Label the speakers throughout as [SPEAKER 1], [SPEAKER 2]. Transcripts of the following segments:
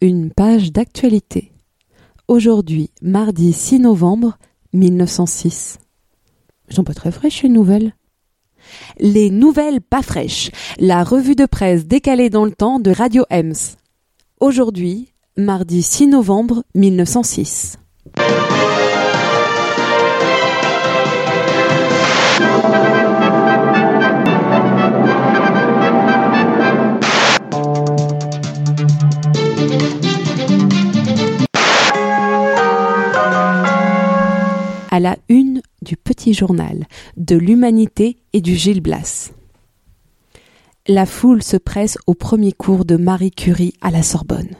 [SPEAKER 1] une page d'actualité. Aujourd'hui, mardi 6 novembre 1906. Elles sont pas très fraîches les nouvelles. Les nouvelles pas fraîches, la revue de presse décalée dans le temps de Radio Ems. Aujourd'hui, mardi 6 novembre 1906. À la une du petit journal, de l'humanité et du Gilles Blas. La foule se presse au premier cours de Marie Curie à la Sorbonne.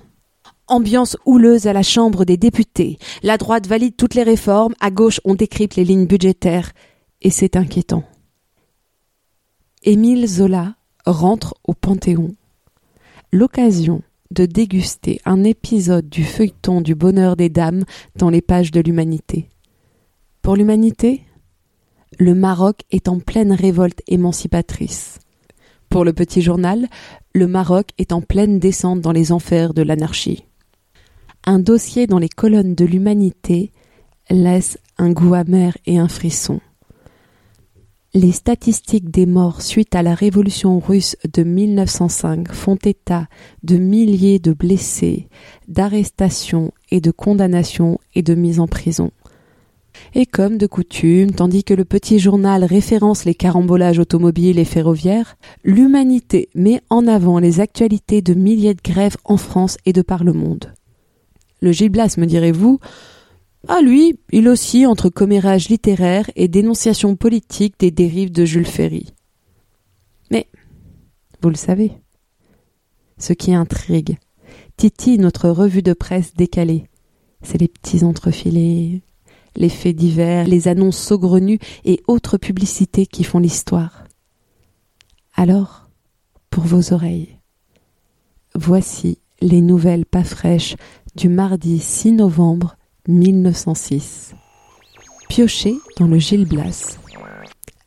[SPEAKER 1] Ambiance houleuse à la Chambre des députés. La droite valide toutes les réformes, à gauche on décrypte les lignes budgétaires, et c'est inquiétant. Émile Zola rentre au Panthéon. L'occasion de déguster un épisode du feuilleton du bonheur des dames dans les pages de l'humanité. Pour l'humanité, le Maroc est en pleine révolte émancipatrice. Pour le petit journal, le Maroc est en pleine descente dans les enfers de l'anarchie. Un dossier dans les colonnes de l'humanité laisse un goût amer et un frisson. Les statistiques des morts suite à la révolution russe de 1905 font état de milliers de blessés, d'arrestations et de condamnations et de mises en prison. Et comme de coutume, tandis que le petit journal référence les carambolages automobiles et ferroviaires, l'humanité met en avant les actualités de milliers de grèves en France et de par le monde. Le Giblas, me direz-vous, ah lui, il aussi entre commérage littéraire et dénonciation politique des dérives de Jules Ferry. Mais, vous le savez, ce qui intrigue, Titi, notre revue de presse décalée, c'est les petits entrefilés, les faits divers, les annonces saugrenues et autres publicités qui font l'histoire. Alors, pour vos oreilles, voici les nouvelles pas fraîches du mardi 6 novembre 1906. Pioché dans le Gilles Blas.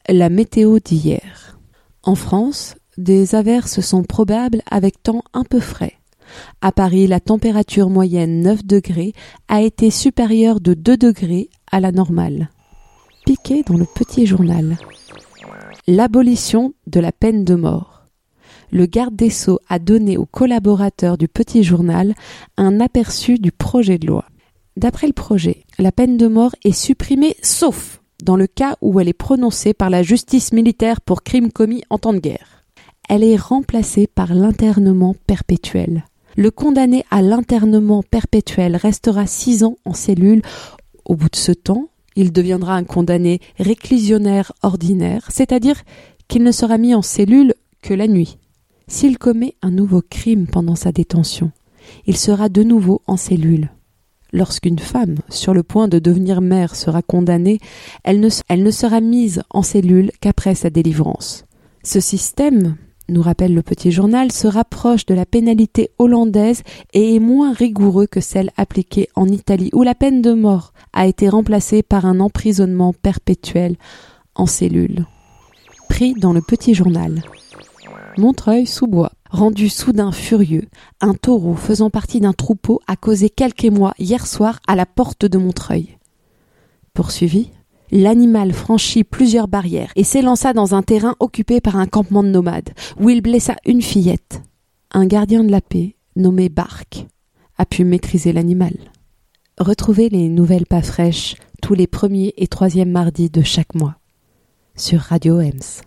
[SPEAKER 1] La météo d'hier. En France, des averses sont probables avec temps un peu frais. À Paris, la température moyenne 9 degrés a été supérieure de 2 degrés à la normale. Piqué dans le petit journal. L'abolition de la peine de mort. Le garde des Sceaux a donné aux collaborateurs du petit journal un aperçu du projet de loi. D'après le projet, la peine de mort est supprimée sauf dans le cas où elle est prononcée par la justice militaire pour crimes commis en temps de guerre. Elle est remplacée par l'internement perpétuel. Le condamné à l'internement perpétuel restera six ans en cellule. Au bout de ce temps, il deviendra un condamné réclusionnaire ordinaire, c'est-à-dire qu'il ne sera mis en cellule que la nuit. S'il commet un nouveau crime pendant sa détention, il sera de nouveau en cellule. Lorsqu'une femme, sur le point de devenir mère, sera condamnée, elle ne, sera mise en cellule qu'après sa délivrance. Ce système nous rappelle le petit journal, se rapproche de la pénalité hollandaise et est moins rigoureux que celle appliquée en Italie, où la peine de mort a été remplacée par un emprisonnement perpétuel en cellule. Pris dans le petit journal. Montreuil-sous-Bois. Rendu soudain furieux, un taureau faisant partie d'un troupeau a causé quelques mois hier soir à la porte de Montreuil. Poursuivi, l'animal franchit plusieurs barrières et s'élança dans un terrain occupé par un campement de nomades, où il blessa une fillette. Un gardien de la paix, nommé Bark, a pu maîtriser l'animal. Retrouvez les nouvelles pas fraîches tous les premiers et troisièmes mardis de chaque mois sur Radio Ems.